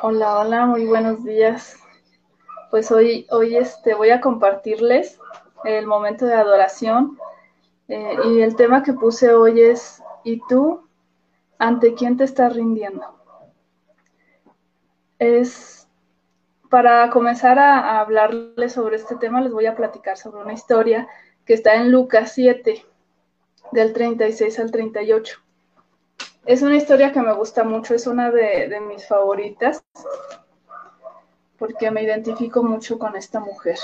Hola, hola, muy buenos días. Pues hoy, hoy este, voy a compartirles el momento de adoración eh, y el tema que puse hoy es, ¿y tú ante quién te estás rindiendo? Es para comenzar a, a hablarles sobre este tema, les voy a platicar sobre una historia que está en Lucas 7, del 36 al 38. Es una historia que me gusta mucho, es una de, mis favoritas, porque me identifico mucho con esta mujer.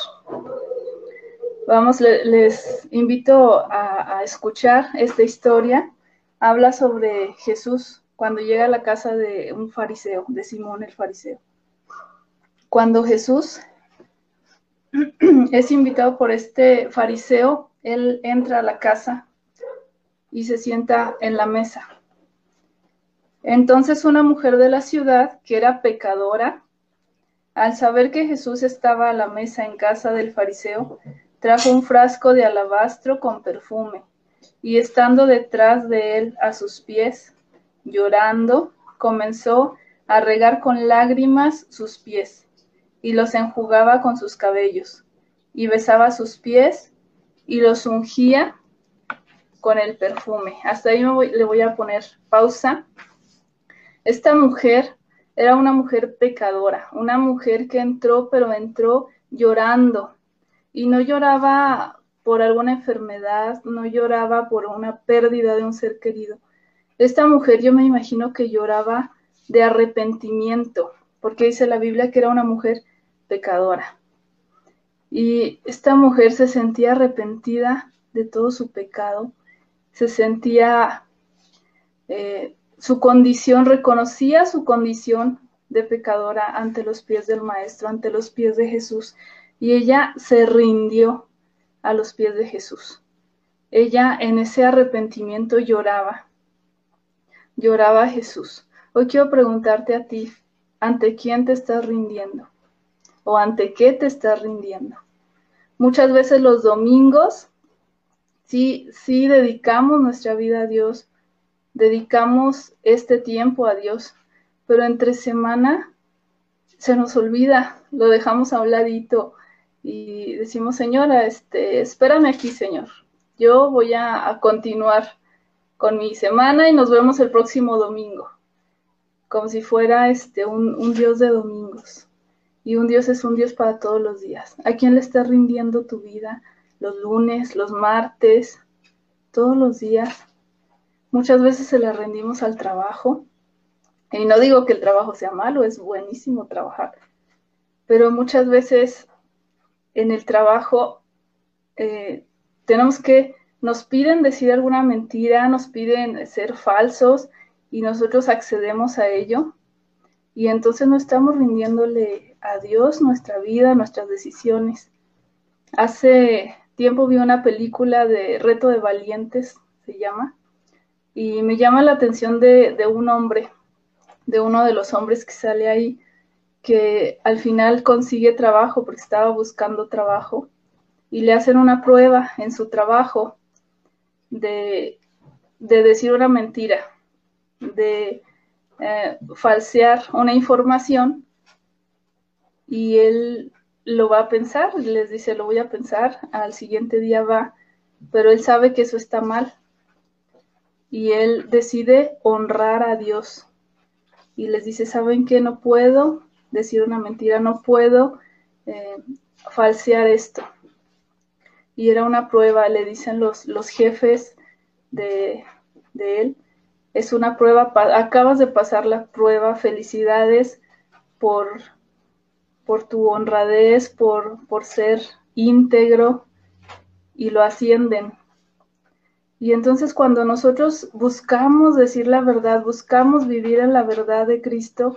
Vamos, les invito a, escuchar esta historia. Habla sobre Jesús cuando llega a la casa de un fariseo, de Simón el fariseo. Cuando Jesús es invitado por este fariseo, él entra a la casa y se sienta en la mesa. Entonces una mujer de la ciudad, que era pecadora, al saber que Jesús estaba a la mesa en casa del fariseo, trajo un frasco de alabastro con perfume, y estando detrás de él a sus pies, llorando, comenzó a regar con lágrimas sus pies, y los enjugaba con sus cabellos, y besaba sus pies, y los ungía con el perfume. Hasta ahí le voy a poner pausa esta mujer era una mujer pecadora, una mujer que entró, pero entró llorando. Y no lloraba por alguna enfermedad, no lloraba por una pérdida de un ser querido. Esta mujer yo me imagino que lloraba de arrepentimiento, porque dice la Biblia que era una mujer pecadora. Y esta mujer se sentía arrepentida de todo su pecado, se sentía eh, su condición, reconocía su condición de pecadora ante los pies del Maestro, ante los pies de Jesús, y ella se rindió a los pies de Jesús. Ella en ese arrepentimiento lloraba, lloraba a Jesús. Hoy quiero preguntarte a ti, ¿ante quién te estás rindiendo? ¿O ante qué te estás rindiendo? Muchas veces los domingos sí, sí dedicamos nuestra vida a Dios, dedicamos este tiempo a Dios, pero entre semana se nos olvida, lo dejamos a un ladito y decimos, señora, este, espérame aquí, Señor. Yo voy a, continuar con mi semana y nos vemos el próximo domingo, como si fuera este, un, un Dios de domingos. Y un Dios es un Dios para todos los días. ¿A quién le estás rindiendo tu vida? Los lunes, los martes, todos los días. Muchas veces se le rendimos al trabajo. Y no digo que el trabajo sea malo, es buenísimo trabajar. Pero muchas veces en el trabajo eh, tenemos que, nos piden decir alguna mentira, nos piden ser falsos y nosotros accedemos a ello. Y entonces no estamos rindiéndole a Dios nuestra vida, nuestras decisiones. Hace tiempo vi una película de Reto de Valientes, se llama, y me llama la atención de, un hombre, de uno de los hombres que sale ahí, que al final consigue trabajo porque estaba buscando trabajo y le hacen una prueba en su trabajo de, decir una mentira, de eh, falsear una información y él lo va a pensar, les dice, lo voy a pensar, al siguiente día va, pero él sabe que eso está mal y él decide honrar a Dios. Y les dice, ¿saben qué? No puedo decir una mentira, no puedo eh, falsear esto. Y era una prueba, le dicen los, los jefes de, él, es una prueba, acabas de pasar la prueba, felicidades por, por tu honradez, por, por ser íntegro, y lo ascienden y entonces cuando nosotros buscamos decir la verdad, buscamos vivir en la verdad de Cristo,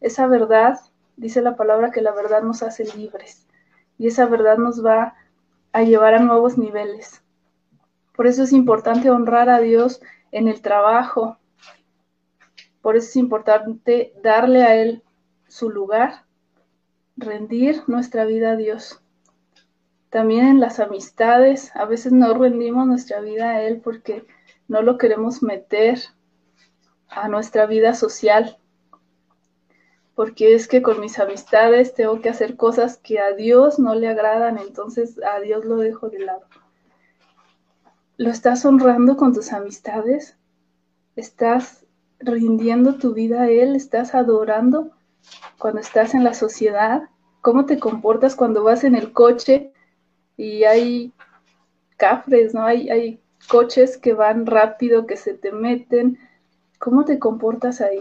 esa verdad, dice la palabra que la verdad nos hace libres y esa verdad nos va a llevar a nuevos niveles. Por eso es importante honrar a Dios en el trabajo. Por eso es importante darle a Él su lugar, rendir nuestra vida a Dios. También en las amistades, a veces no rendimos nuestra vida a Él porque no lo queremos meter a nuestra vida social. porque es que con mis amistades tengo que hacer cosas que a Dios no le agradan, entonces a Dios lo dejo de lado. ¿Lo estás honrando con tus amistades? ¿Estás rindiendo tu vida a Él? ¿Estás adorando cuando estás en la sociedad? ¿Cómo te comportas cuando vas en el coche y hay cafres, ¿no? Hay, coches que van rápido, que se te meten. ¿Cómo te comportas ahí?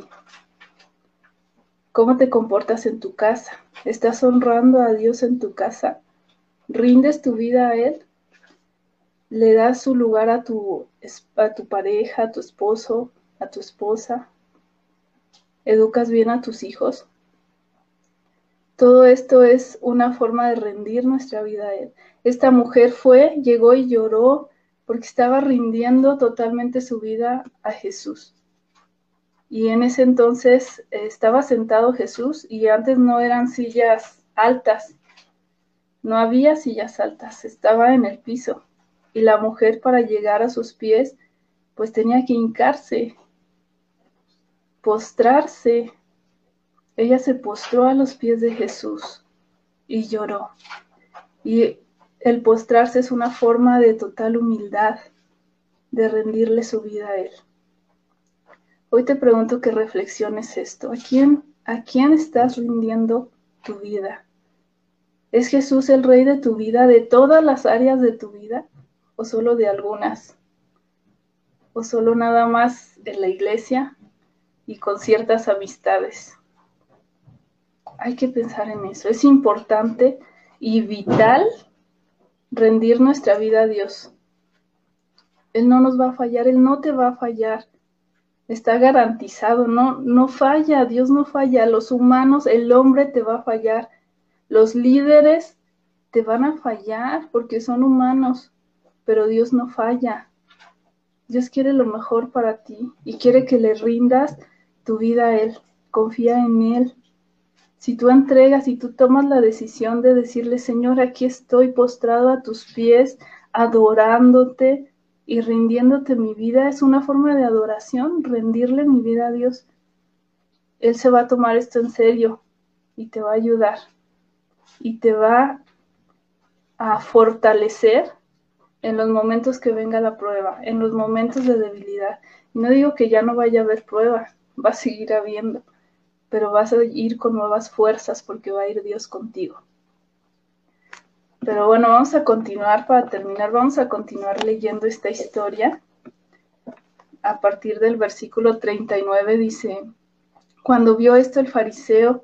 ¿Cómo te comportas en tu casa? ¿Estás honrando a Dios en tu casa? ¿Rindes tu vida a Él? ¿Le das su lugar a tu, a tu pareja, a tu esposo, a tu esposa? ¿Educas bien a tus hijos? Todo esto es una forma de rendir nuestra vida a Él. Esta mujer fue, llegó y lloró porque estaba rindiendo totalmente su vida a Jesús. Y en ese entonces eh, estaba sentado Jesús y antes no eran sillas altas, no había sillas altas, estaba en el piso. Y la mujer para llegar a sus pies, pues tenía que hincarse, postrarse. Ella se postró a los pies de Jesús y lloró. Y el postrarse es una forma de total humildad, de rendirle su vida a Él. Hoy te pregunto que reflexiones esto. ¿A quién, ¿A quién estás rindiendo tu vida? ¿Es Jesús el rey de tu vida, de todas las áreas de tu vida o solo de algunas? ¿O solo nada más en la iglesia y con ciertas amistades? Hay que pensar en eso. Es importante y vital rendir nuestra vida a Dios. Él no nos va a fallar, Él no te va a fallar está garantizado, no, no falla, Dios no falla, los humanos, el hombre te va a fallar, los líderes te van a fallar porque son humanos, pero Dios no falla. Dios quiere lo mejor para ti y quiere que le rindas tu vida a Él, confía en Él. Si tú entregas y tú tomas la decisión de decirle, Señor, aquí estoy postrado a tus pies, adorándote, y rindiéndote mi vida es una forma de adoración, rendirle mi vida a Dios. Él se va a tomar esto en serio y te va a ayudar y te va a fortalecer en los momentos que venga la prueba, en los momentos de debilidad. No digo que ya no vaya a haber prueba, va a seguir habiendo, pero vas a ir con nuevas fuerzas porque va a ir Dios contigo. Pero bueno, vamos a continuar para terminar, vamos a continuar leyendo esta historia. A partir del versículo 39 dice, cuando vio esto el fariseo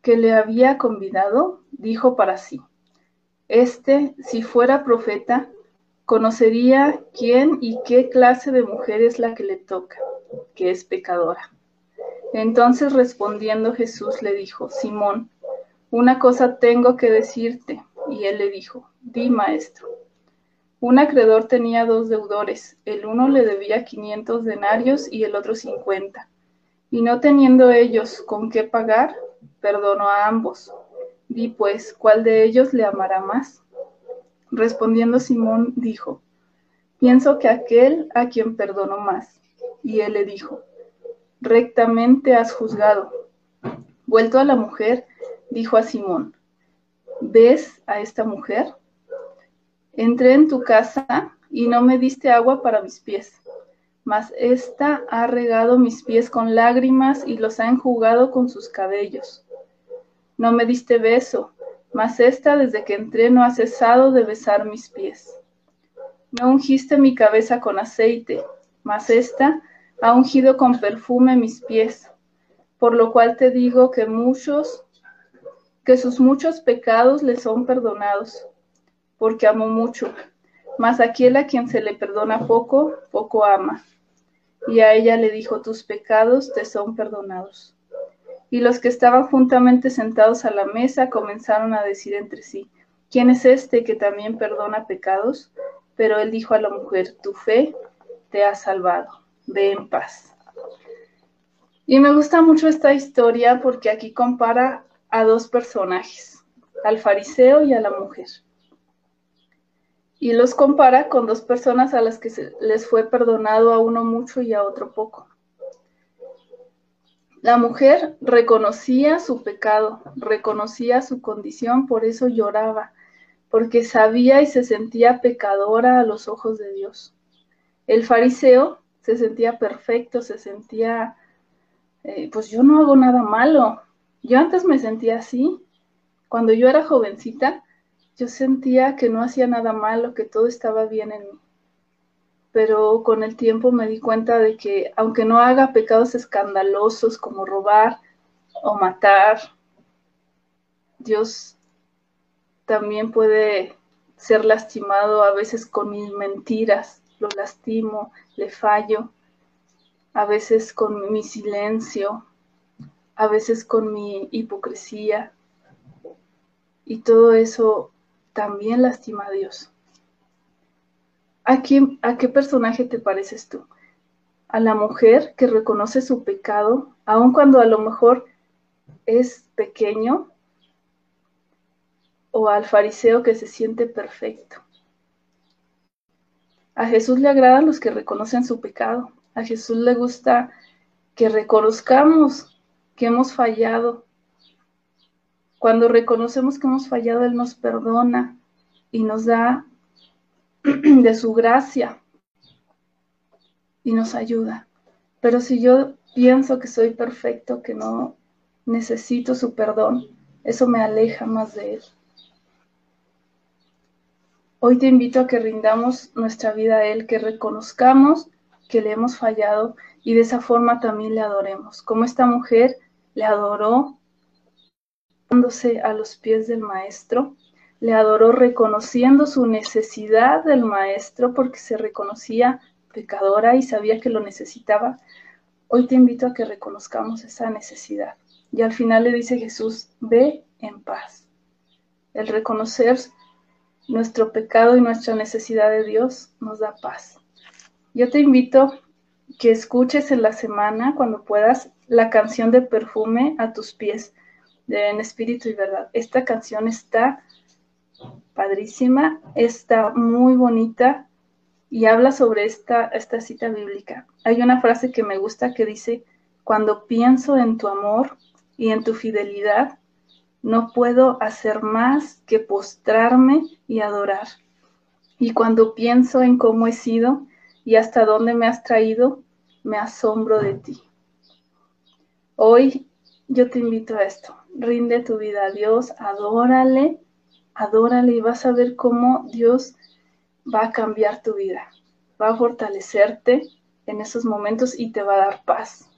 que le había convidado, dijo para sí, este, si fuera profeta, conocería quién y qué clase de mujer es la que le toca, que es pecadora. Entonces respondiendo Jesús le dijo, Simón, una cosa tengo que decirte. Y él le dijo, di maestro. Un acreedor tenía dos deudores, el uno le debía quinientos denarios y el otro cincuenta. Y no teniendo ellos con qué pagar, perdonó a ambos. Di pues, ¿cuál de ellos le amará más? Respondiendo Simón dijo, pienso que aquel a quien perdonó más. Y él le dijo, rectamente has juzgado. Vuelto a la mujer, dijo a Simón, ¿ves a esta mujer? Entré en tu casa y no me diste agua para mis pies, mas ésta ha regado mis pies con lágrimas y los ha enjugado con sus cabellos. No me diste beso, mas ésta desde que entré no ha cesado de besar mis pies. No ungiste mi cabeza con aceite, mas ésta ha ungido con perfume mis pies, por lo cual te digo que muchos que sus muchos pecados le son perdonados, porque amó mucho. Mas aquel a quien se le perdona poco, poco ama. Y a ella le dijo, tus pecados te son perdonados. Y los que estaban juntamente sentados a la mesa comenzaron a decir entre sí, ¿quién es este que también perdona pecados? Pero él dijo a la mujer, tu fe te ha salvado, ve en paz. Y me gusta mucho esta historia porque aquí compara a dos personajes, al fariseo y a la mujer. Y los compara con dos personas a las que se les fue perdonado a uno mucho y a otro poco. La mujer reconocía su pecado, reconocía su condición, por eso lloraba, porque sabía y se sentía pecadora a los ojos de Dios. El fariseo se sentía perfecto, se sentía, eh, pues yo no hago nada malo. Yo antes me sentía así. Cuando yo era jovencita, yo sentía que no hacía nada malo, que todo estaba bien en mí pero con el tiempo me di cuenta de que aunque no haga pecados escandalosos como robar o matar, Dios también puede ser lastimado a veces con mis mentiras, lo lastimo, le fallo, a veces con mi silencio, a veces con mi hipocresía, y todo eso también lastima a Dios. ¿A, qué personaje te pareces tú? ¿A la mujer que reconoce su pecado, aun cuando a lo mejor es pequeño? ¿O al fariseo que se siente perfecto? A Jesús le agradan los que reconocen su pecado. A Jesús le gusta que reconozcamos que hemos fallado. Cuando reconocemos que hemos fallado, Él nos perdona y nos da de su gracia y nos ayuda. Pero si yo pienso que soy perfecto, que no necesito su perdón, eso me aleja más de Él. Hoy te invito a que rindamos nuestra vida a Él, que reconozcamos que le hemos fallado y de esa forma también le adoremos. Como esta mujer le adoró dándose a los pies del Maestro, le adoró reconociendo su necesidad del maestro porque se reconocía pecadora y sabía que lo necesitaba. Hoy te invito a que reconozcamos esa necesidad. Y al final le dice Jesús, ve en paz. El reconocer nuestro pecado y nuestra necesidad de Dios nos da paz. Yo te invito que escuches en la semana, cuando puedas, la canción de perfume a tus pies, de En Espíritu y Verdad. Esta canción está padrísima, está muy bonita y habla sobre esta, esta cita bíblica. Hay una frase que me gusta que dice, cuando pienso en tu amor y en tu fidelidad, no puedo hacer más que postrarme y adorar. Y cuando pienso en cómo he sido y hasta dónde me has traído, me asombro de ti. Hoy yo te invito a esto. Rinde tu vida a Dios, adórale adórale y vas a ver cómo Dios va a cambiar tu vida, va a fortalecerte en esos momentos y te va a dar paz.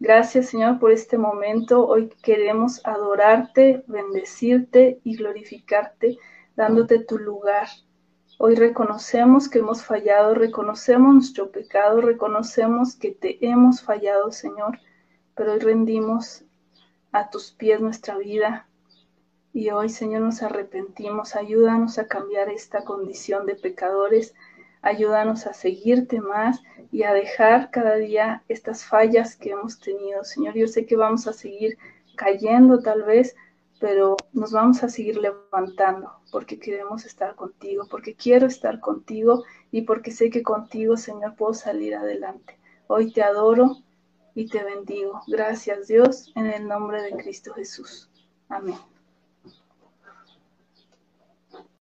Gracias Señor por este momento. Hoy queremos adorarte, bendecirte y glorificarte, dándote tu lugar. Hoy reconocemos que hemos fallado, reconocemos nuestro pecado, reconocemos que te hemos fallado, Señor, pero hoy rendimos a tus pies nuestra vida, y hoy, Señor, nos arrepentimos. Ayúdanos a cambiar esta condición de pecadores. Ayúdanos a seguirte más y a dejar cada día estas fallas que hemos tenido. Señor, yo sé que vamos a seguir cayendo tal vez, pero nos vamos a seguir levantando porque queremos estar contigo, porque quiero estar contigo y porque sé que contigo, Señor, puedo salir adelante. Hoy te adoro y te bendigo. Gracias Dios, en el nombre de Cristo Jesús. Amén.